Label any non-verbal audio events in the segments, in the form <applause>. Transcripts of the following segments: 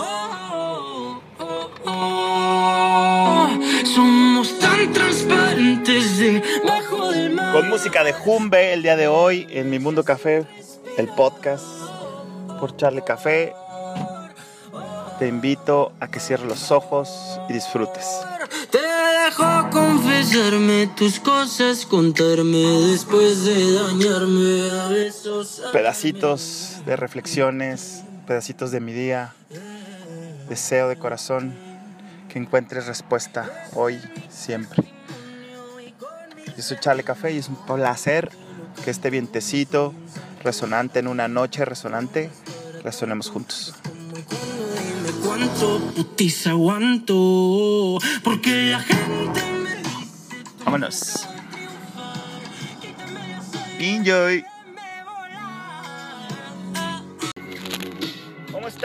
Oh, oh, oh. Somos tan transparentes debajo del mar. Con música de Jumbe el día de hoy en Mi Mundo Café, el podcast por Charlie Café. Te invito a que cierres los ojos y disfrutes. Te dejo confesarme tus cosas, contarme después de dañarme a besos. Pedacitos de reflexiones, pedacitos de mi día. Deseo de corazón que encuentres respuesta hoy, siempre. Yo soy Charlie Café y es un placer que este vientecito resonante en una noche resonante resonemos juntos. Dime cuánto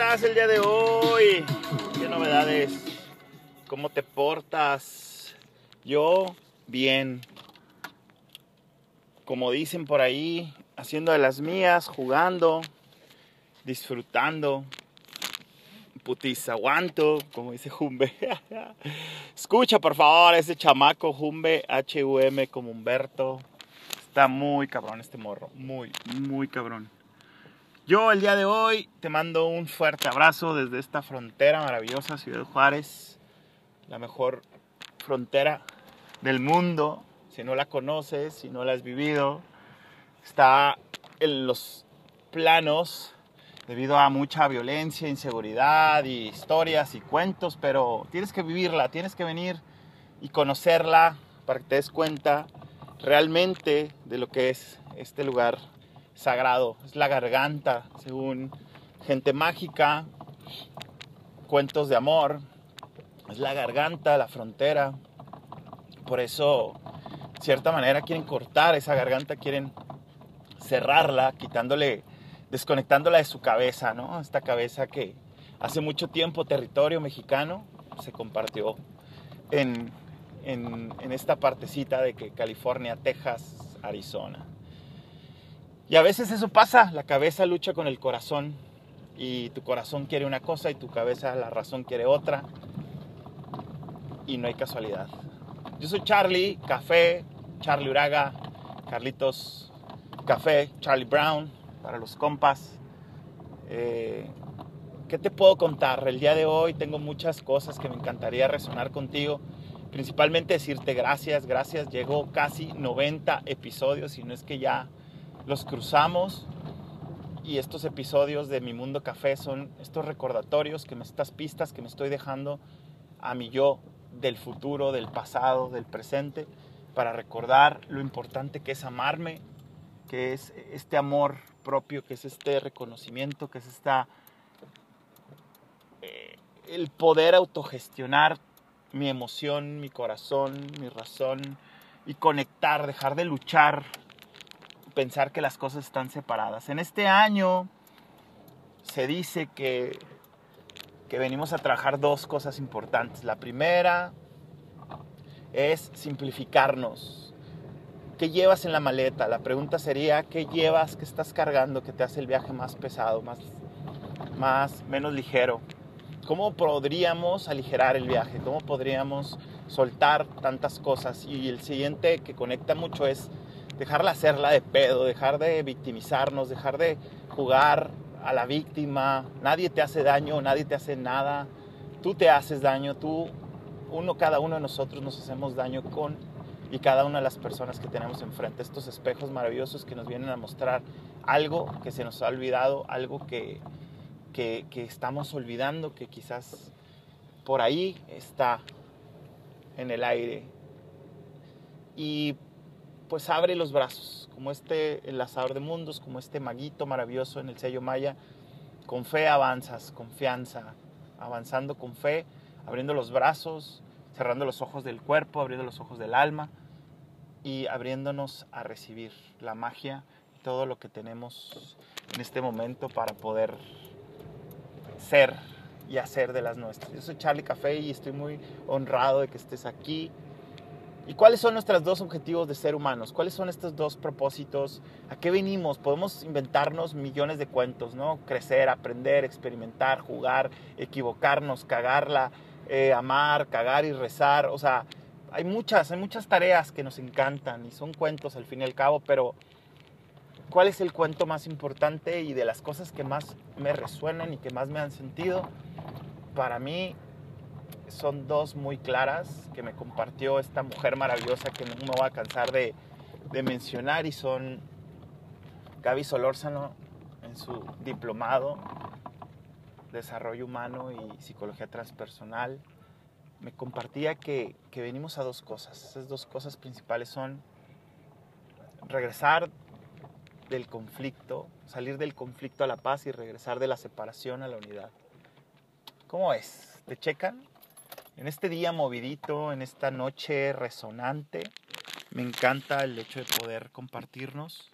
estás el día de hoy? ¿Qué novedades? ¿Cómo te portas? Yo, bien. Como dicen por ahí, haciendo de las mías, jugando, disfrutando. Putiza, aguanto, como dice Jumbe. <laughs> Escucha, por favor, ese chamaco Jumbe, H-U-M, como Humberto. Está muy cabrón este morro, muy, muy cabrón. Yo el día de hoy te mando un fuerte abrazo desde esta frontera maravillosa, Ciudad Juárez, la mejor frontera del mundo. Si no la conoces, si no la has vivido, está en los planos debido a mucha violencia, inseguridad y historias y cuentos, pero tienes que vivirla, tienes que venir y conocerla para que te des cuenta realmente de lo que es este lugar sagrado. Es la garganta, según gente mágica, cuentos de amor. Es la garganta, la frontera. Por eso, de cierta manera, quieren cortar esa garganta, quieren cerrarla, quitándole, desconectándola de su cabeza, ¿no? Esta cabeza que hace mucho tiempo territorio mexicano se compartió en, en, en esta partecita de que California, Texas, Arizona. Y a veces eso pasa, la cabeza lucha con el corazón y tu corazón quiere una cosa y tu cabeza, la razón quiere otra y no hay casualidad. Yo soy Charlie, Café, Charlie Uraga, Carlitos Café, Charlie Brown, para los compas. Eh, ¿Qué te puedo contar? El día de hoy tengo muchas cosas que me encantaría resonar contigo. Principalmente decirte gracias, gracias. Llegó casi 90 episodios y no es que ya los cruzamos. Y estos episodios de Mi Mundo Café son estos recordatorios, que me, estas pistas que me estoy dejando a mi yo del futuro, del pasado, del presente, para recordar lo importante que es amarme, que es este amor propio, que es este reconocimiento, que es esta eh, el poder autogestionar mi emoción, mi corazón, mi razón y conectar, dejar de luchar, pensar que las cosas están separadas. En este año se dice que, que venimos a trabajar dos cosas importantes. La primera es simplificarnos. ¿Qué llevas en la maleta? La pregunta sería, ¿qué llevas, qué estás cargando que te hace el viaje más pesado, más, más menos ligero? ¿Cómo podríamos aligerar el viaje? ¿Cómo podríamos soltar tantas cosas? Y el siguiente que conecta mucho es dejarla hacerla de pedo, dejar de victimizarnos, dejar de jugar a la víctima. Nadie te hace daño, nadie te hace nada. Tú te haces daño, tú, uno, cada uno de nosotros nos hacemos daño con y cada una de las personas que tenemos enfrente. Estos espejos maravillosos que nos vienen a mostrar algo que se nos ha olvidado, algo que, que, que estamos olvidando, que quizás por ahí está en el aire. Y pues abre los brazos, como este enlazador de mundos, como este maguito maravilloso en el sello Maya. Con fe avanzas, confianza, avanzando con fe, abriendo los brazos, cerrando los ojos del cuerpo, abriendo los ojos del alma y abriéndonos a recibir la magia todo lo que tenemos en este momento para poder ser y hacer de las nuestras. Yo soy Charlie Café y estoy muy honrado de que estés aquí ¿Y cuáles son nuestros dos objetivos de ser humanos? ¿Cuáles son estos dos propósitos? ¿A qué venimos? Podemos inventarnos millones de cuentos, ¿no? Crecer, aprender, experimentar, jugar, equivocarnos, cagarla, eh, amar, cagar y rezar. O sea, hay muchas, hay muchas tareas que nos encantan y son cuentos al fin y al cabo, pero ¿cuál es el cuento más importante y de las cosas que más me resuenan y que más me han sentido? Para mí son dos muy claras que me compartió esta mujer maravillosa que no me voy a cansar de, mencionar y son Gaby Solórzano en su diplomado Desarrollo Humano y Psicología Transpersonal. Me compartía que, que venimos a dos cosas. Esas dos cosas principales son regresar del conflicto, salir del conflicto a la paz y regresar de la separación a la unidad. ¿Cómo es? ¿Te checan? En este día movidito, en esta noche resonante, me encanta el hecho de poder compartirnos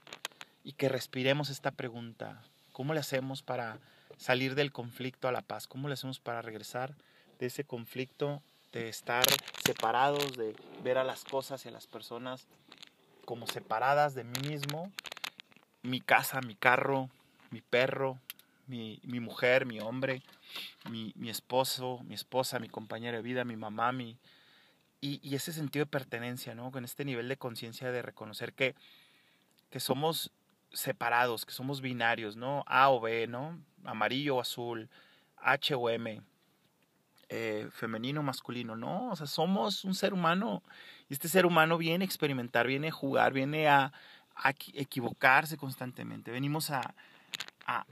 y que respiremos esta pregunta. ¿Cómo le hacemos para salir del conflicto a la paz? ¿Cómo le hacemos para regresar de ese conflicto, de estar separados, de ver a las cosas y a las personas como separadas de mí mismo? Mi casa, mi carro, mi perro, mi, mi mujer, mi hombre, mi, mi, esposo, mi esposa, mi compañera de vida, mi mamá, mi... Y, ese sentido de pertenencia, ¿no? Con este nivel de conciencia de reconocer que, que somos separados, que somos binarios, ¿no? A o B, ¿no? Amarillo o azul, H o M, eh, femenino o masculino, ¿no? O sea, somos un ser humano y este ser humano viene a experimentar, viene a jugar, viene a equivocarse constantemente. Venimos a,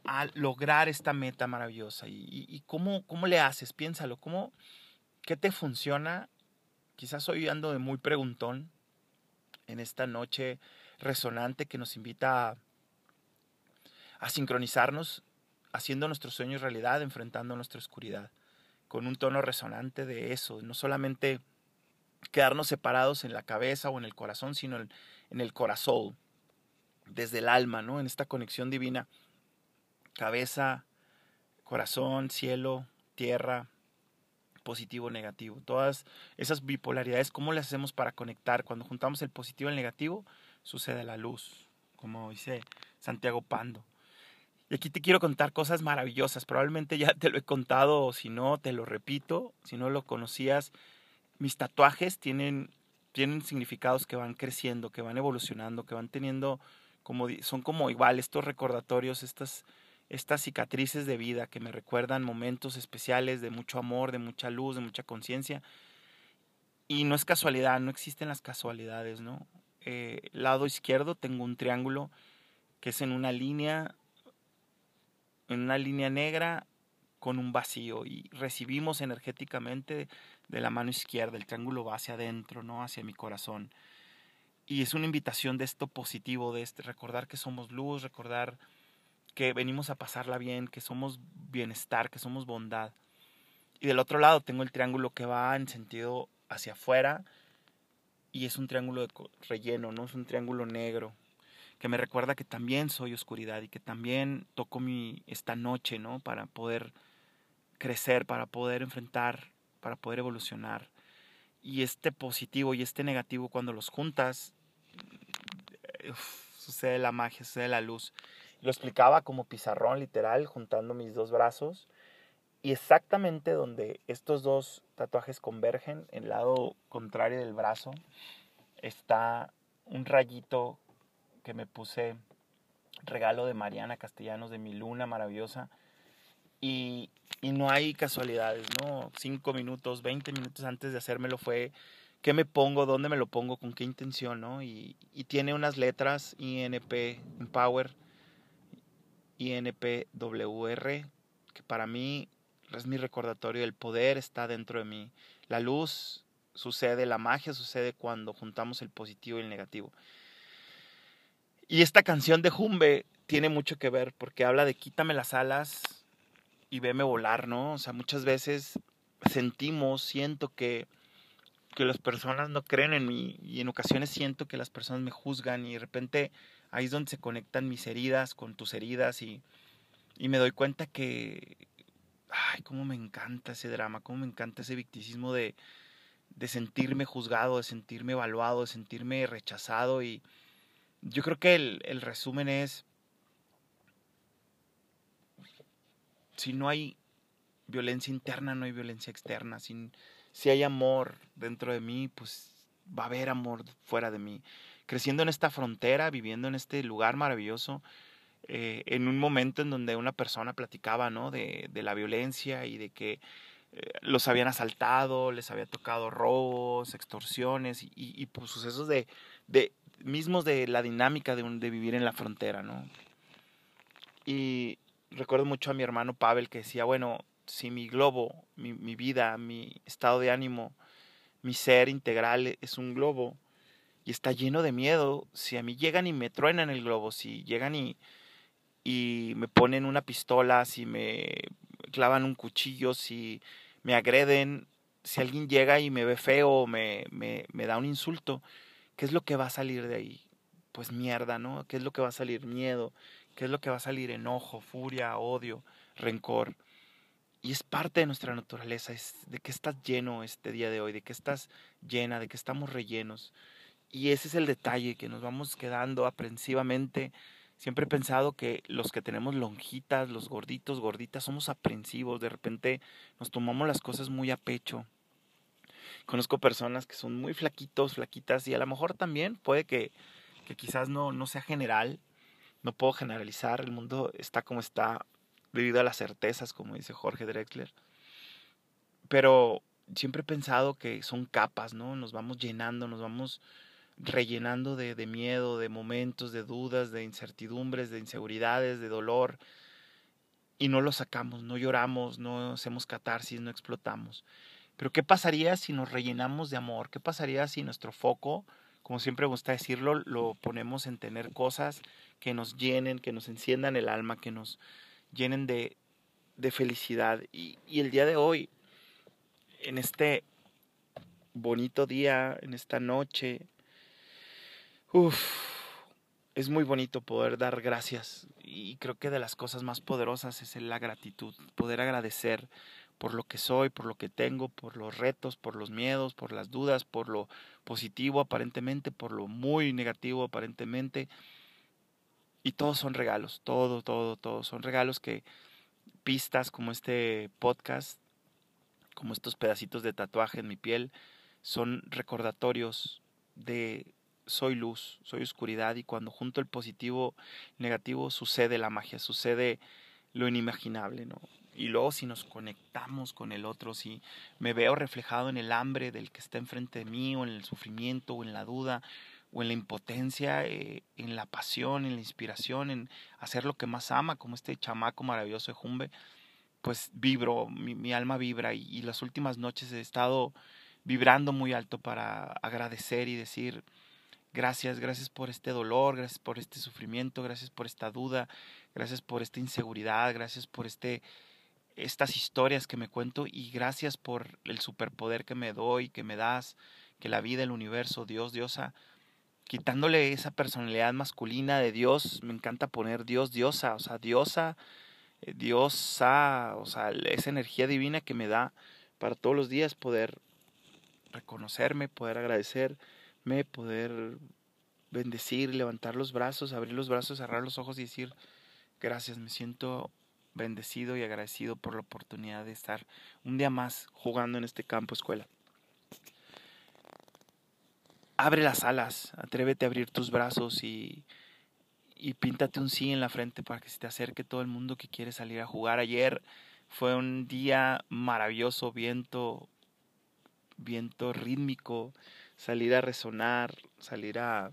a, lograr esta meta maravillosa. ¿Y, cómo, cómo, le haces? Piénsalo. ¿Cómo, ¿Qué te funciona? Quizás hoy ando de muy preguntón en esta noche resonante que nos invita a, sincronizarnos, haciendo nuestros sueños realidad, enfrentando nuestra oscuridad, con un tono resonante de eso, no solamente quedarnos separados en la cabeza o en el corazón, sino en, en el corazón, desde el alma, ¿no? En esta conexión divina cabeza, corazón, cielo, tierra, positivo, negativo. Todas esas bipolaridades, ¿cómo las hacemos para conectar? Cuando juntamos el positivo y el negativo, sucede la luz, como dice Santiago Pando. Y aquí te quiero contar cosas maravillosas. Probablemente ya te lo he contado o si no, te lo repito. Si no lo conocías, mis tatuajes tienen, tienen significados que van creciendo, que van evolucionando, que van teniendo como, son como igual estos recordatorios, estas estas cicatrices de vida que me recuerdan momentos especiales de mucho amor, de mucha luz, de mucha conciencia. Y no es casualidad, no existen las casualidades, ¿no? Eh, lado izquierdo tengo un triángulo que es en una línea, en una línea negra con un vacío y recibimos energéticamente de la mano izquierda, el triángulo va hacia adentro, ¿no? Hacia mi corazón. Y es una invitación de esto positivo, de este, recordar que somos luz, recordar que venimos a pasarla bien, que somos bienestar, que somos bondad. Y del otro lado tengo el triángulo que va en sentido hacia afuera y es un triángulo de relleno, ¿no? Es un triángulo negro que me recuerda que también soy oscuridad y que también toco mi esta noche, ¿no? Para poder crecer, para poder enfrentar, para poder evolucionar. Y este positivo y este negativo cuando los juntas sucede la magia, sucede la luz. Lo explicaba como pizarrón literal, juntando mis dos brazos. Y exactamente donde estos dos tatuajes convergen, en el lado contrario del brazo, está un rayito que me puse, regalo de Mariana Castellanos, de mi luna maravillosa. Y, y no hay casualidades, ¿no? Cinco minutos, veinte minutos antes de hacérmelo fue qué me pongo, dónde me lo pongo, con qué intención, ¿no? Y, y tiene unas letras INP, Empower, INPWR, que para mí es mi recordatorio, el poder está dentro de mí. La luz sucede, la magia sucede cuando juntamos el positivo y el negativo. Y esta canción de Jumbe tiene mucho que ver porque habla de quítame las alas y veme volar, ¿no? O sea, muchas veces sentimos, siento que, que las personas no creen en mí y en ocasiones siento que las personas me juzgan y de repente ahí es donde se conectan mis heridas con tus heridas y, y me doy cuenta que, ay, cómo me encanta ese drama, cómo me encanta ese victicismo de, de sentirme juzgado, de sentirme evaluado, de sentirme rechazado. Y yo creo que el, el resumen es, si no hay violencia interna, no hay violencia externa. Si, si hay amor dentro de mí, pues va a haber amor fuera de mí. Creciendo en esta frontera, viviendo en este lugar maravilloso, eh, en un momento en donde una persona platicaba ¿no? de, de la violencia y de que eh, los habían asaltado, les había tocado robos, extorsiones y, pues, sucesos de, de, mismos de la dinámica de vivir en la frontera, ¿no? Y recuerdo mucho a mi hermano Pavel que decía, bueno, si mi globo, mi, mi vida, mi estado de ánimo, mi ser integral es un globo y está lleno de miedo, si a mí llegan y me truenan el globo, si llegan y, y me ponen una pistola, si me clavan un cuchillo, si me agreden, si alguien llega y me ve feo me, me, me da un insulto, ¿qué es lo que va a salir de ahí? Pues mierda, ¿no? ¿Qué es lo que va a salir? Miedo. ¿Qué es lo que va a salir? Enojo, furia, odio, rencor. Y es parte de nuestra naturaleza, es de que estás lleno este día de hoy, de que estás llena, de que estamos rellenos. Y ese es el detalle, que nos vamos quedando aprensivamente. Siempre he pensado que los que tenemos lonjitas, los gorditos, gorditas, somos aprensivos. De repente nos tomamos las cosas muy a pecho. Conozco personas que son muy flaquitos, flaquitas, y a lo mejor también puede que, que quizás no, no sea general. No puedo generalizar, el mundo está como está debido a las certezas, como dice Jorge Drexler. Pero siempre he pensado que son capas, ¿no? Nos vamos llenando, nos vamos rellenando de, de, miedo, de momentos, de dudas, de incertidumbres, de inseguridades, de dolor, y no lo sacamos, no lloramos, no hacemos catarsis, no explotamos. Pero ¿qué pasaría si nos rellenamos de amor? ¿Qué pasaría si nuestro foco, como siempre gusta decirlo, lo ponemos en tener cosas que nos llenen, que nos enciendan el alma, que nos llenen de, de felicidad? Y, y el día de hoy, en este bonito día, en esta noche, Uf, es muy bonito poder dar gracias y creo que de las cosas más poderosas es la gratitud, poder agradecer por lo que soy, por lo que tengo, por los retos, por los miedos, por las dudas, por lo positivo aparentemente, por lo muy negativo aparentemente. Y todos son regalos, todo, todo, todo. Son regalos que pistas como este podcast, como estos pedacitos de tatuaje en mi piel, son recordatorios de soy luz, soy oscuridad y cuando junto el positivo negativo sucede la magia, sucede lo inimaginable, ¿no? Y luego si nos conectamos con el otro, si me veo reflejado en el hambre del que está enfrente de mí, o en el sufrimiento, o en la duda, o en la impotencia, eh, en la pasión, en la inspiración, en hacer lo que más ama, como este chamaco maravilloso de Jumbe, pues vibro, mi, alma vibra y, y las últimas noches he estado vibrando muy alto para agradecer y decir, Gracias, gracias por este dolor, gracias por este sufrimiento, gracias por esta duda, gracias por esta inseguridad, gracias por este estas historias que me cuento y gracias por el superpoder que me doy, que me das, que la vida, el universo, Dios, Diosa, quitándole esa personalidad masculina de Dios, me encanta poner Dios, Diosa, o sea, Diosa, eh, Diosa, o sea, esa energía divina que me da para todos los días poder reconocerme, poder agradecer, poder bendecir, levantar los brazos, abrir los brazos, cerrar los ojos y decir, gracias, me siento bendecido y agradecido por la oportunidad de estar un día más jugando en este campo escuela. Abre las alas, atrévete a abrir tus brazos y, y píntate un sí en la frente para que se te acerque todo el mundo que quiere salir a jugar. Ayer fue un día maravilloso, viento, viento rítmico, salir a resonar, salir a,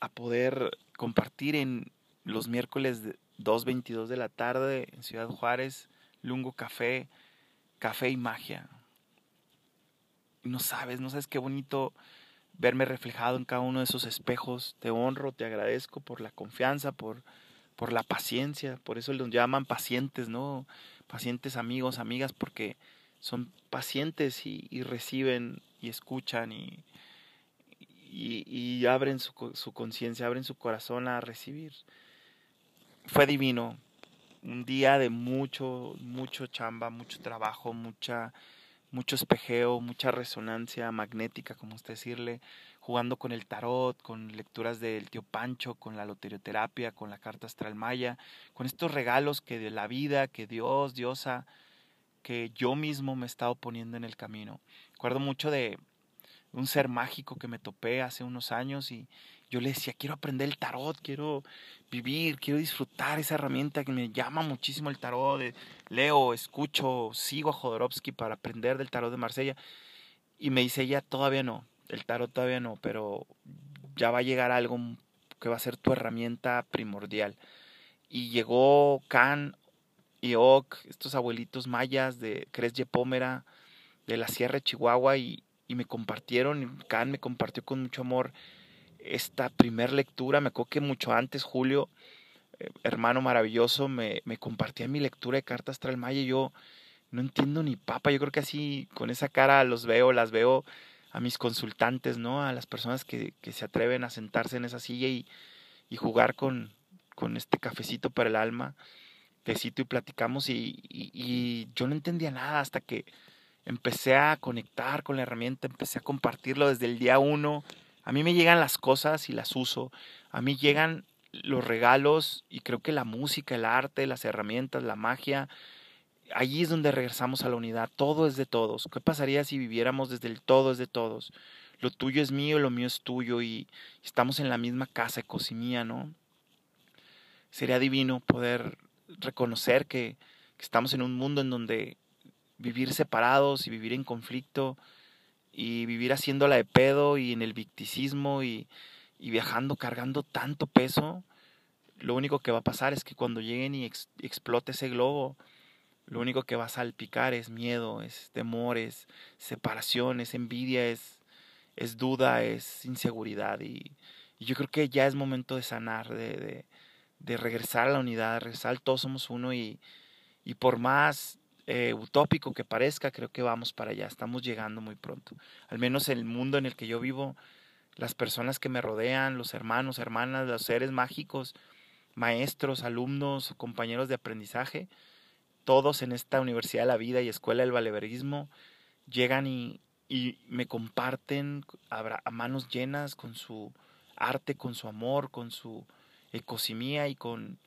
a poder compartir en los miércoles 2.22 de la tarde en Ciudad Juárez, Lungo Café, Café y Magia. no sabes, no sabes qué bonito verme reflejado en cada uno de esos espejos. Te honro, te agradezco por la confianza, por, por la paciencia. Por eso los llaman pacientes, ¿no? Pacientes amigos, amigas, porque son pacientes y, y reciben y escuchan y, y, abren su, su conciencia, abren su corazón a recibir. Fue divino, un día de mucho, mucho chamba, mucho trabajo, mucha, mucho espejeo, mucha resonancia magnética, como usted decirle, jugando con el tarot, con lecturas del tío Pancho, con la loterioterapia, con la carta astral maya, con estos regalos que de la vida, que Dios, Diosa, que yo mismo me he estado poniendo en el camino. Recuerdo mucho de un ser mágico que me topé hace unos años y yo le decía, quiero aprender el tarot, quiero vivir, quiero disfrutar esa herramienta que me llama muchísimo el tarot. Leo, escucho, sigo a Jodorowsky para aprender del tarot de Marsella. Y me dice ella, todavía no, el tarot todavía no, pero ya va a llegar algo que va a ser tu herramienta primordial. Y llegó Can y Oc, estos abuelitos mayas de Cresye Pómera, de la Sierra de Chihuahua, y, y me compartieron, Can me compartió con mucho amor esta primer lectura. Me acuerdo que mucho antes, Julio, eh, hermano maravilloso, me, me, compartía mi lectura de cartas astral maya y yo no entiendo ni papa. Yo creo que así, con esa cara los veo, las veo a mis consultantes, ¿no? A las personas que, que se atreven a sentarse en esa silla y, y jugar con, con, este cafecito para el alma, y platicamos y yo no entendía nada hasta que empecé a conectar con la herramienta, empecé a compartirlo desde el día uno a mí me llegan las cosas y las uso. A mí llegan los regalos y creo que la música, el arte, las herramientas, la magia, allí es donde regresamos a la unidad. Todo es de todos. ¿Qué pasaría si viviéramos desde el todo es de todos? Lo tuyo es mío, lo mío es tuyo y estamos en la misma casa, ecosimía, ¿no? Sería divino poder reconocer que, estamos en un mundo en donde vivir separados y vivir en conflicto y vivir haciéndola de pedo y en el victicismo y, viajando cargando tanto peso, lo único que va a pasar es que cuando lleguen y explote ese globo, lo único que va a salpicar es miedo, es temor, es separación, es envidia, es, es duda, es inseguridad. Y, yo creo que ya es momento de sanar, de, de regresar a la unidad, regresar todos somos uno y, y por más eh, utópico que parezca, creo que vamos para allá, estamos llegando muy pronto. Al menos en el mundo en el que yo vivo, las personas que me rodean, los hermanos, hermanas, los seres mágicos, maestros, alumnos, compañeros de aprendizaje, todos en esta Universidad de la Vida y Escuela del Valeverismo llegan y, y me comparten a, manos llenas con su arte, con su amor, con su ecosimía y con,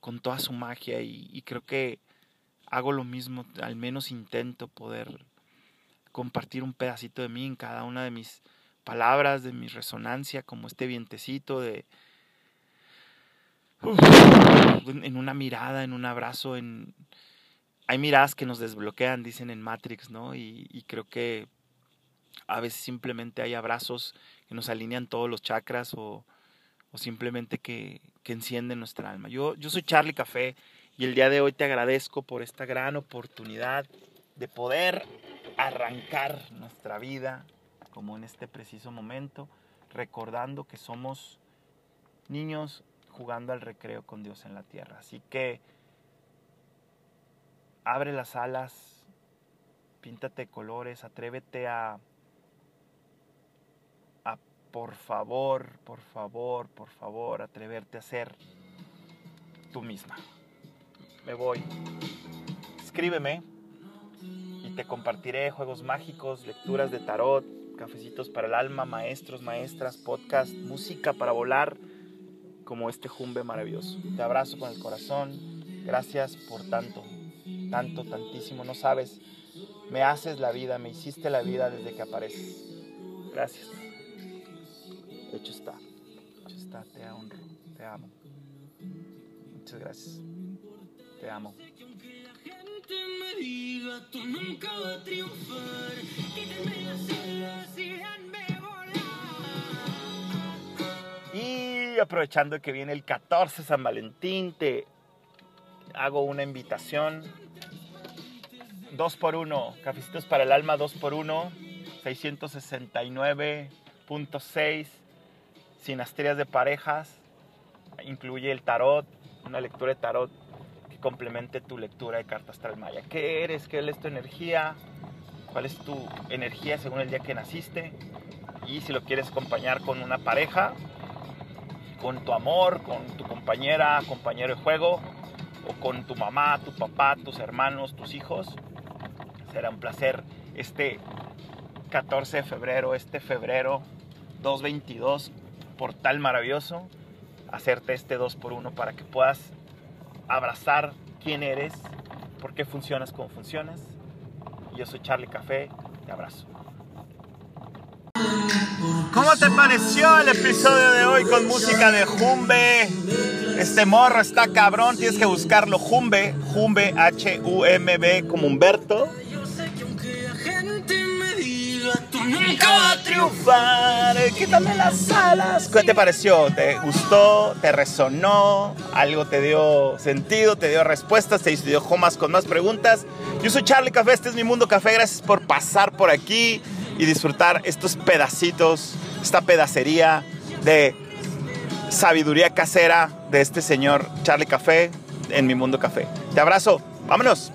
con toda su magia. Y, y creo que hago lo mismo, al menos intento poder compartir un pedacito de mí en cada una de mis palabras, de mi resonancia, como este vientecito de... en una mirada, en un abrazo, en... Hay miradas que nos desbloquean, dicen en Matrix, ¿no? Y, y creo que a veces simplemente hay abrazos que nos alinean todos los chakras o, o simplemente que, que nuestra alma. Yo, yo soy Charlie Café y el día de hoy te agradezco por esta gran oportunidad de poder arrancar nuestra vida como en este preciso momento, recordando que somos niños jugando al recreo con Dios en la tierra. Así que abre las alas, píntate colores, atrévete a por favor, por favor, por favor, atreverte a ser tú misma me voy. Escríbeme y te compartiré juegos mágicos, lecturas de tarot, cafecitos para el alma, maestros, maestras, podcast, música para volar, como este jumbe maravilloso. Te abrazo con el corazón. Gracias por tanto, tanto, tantísimo. No sabes, me haces la vida, me hiciste la vida desde que apareces. Gracias. Hecho está. Hecho está. Te honro. Te amo. Muchas gracias. Te amo. Y aprovechando que viene el 14 San Valentín, te hago una invitación. 2 por 1 cafecitos para el alma 2 por 1 669.6, sinastrías de parejas, incluye el tarot, una lectura de tarot complemente tu lectura de cartas astral maya. ¿Qué eres? ¿Qué es tu energía? ¿Cuál es tu energía según el día que naciste? Y si lo quieres acompañar con una pareja, con tu amor, con tu compañera, compañero de juego, o con tu mamá, tu papá, tus hermanos, tus hijos, será un placer este 14 de febrero, este febrero 222, portal maravilloso, hacerte este 2 por 1 para que puedas abrazar quién eres, por qué funcionas como funcionas. Yo soy Charlie Café, te abrazo. ¿Cómo te pareció el episodio de hoy con música de Jumbe? Este morro está cabrón, tienes que buscarlo. Jumbe, Jumbe, H-U-M-B, como Humberto. Nunca va a triunfar, quítame las alas. ¿Qué te pareció? ¿Te gustó? ¿Te resonó? ¿Algo te dio sentido? ¿Te dio respuestas? ¿Te dejó más con más preguntas? Yo soy Charlie Café, este es mi mundo café. Gracias por pasar por aquí y disfrutar estos pedacitos, esta pedacería de sabiduría casera de este señor Charlie Café en mi mundo café. Te abrazo, vámonos.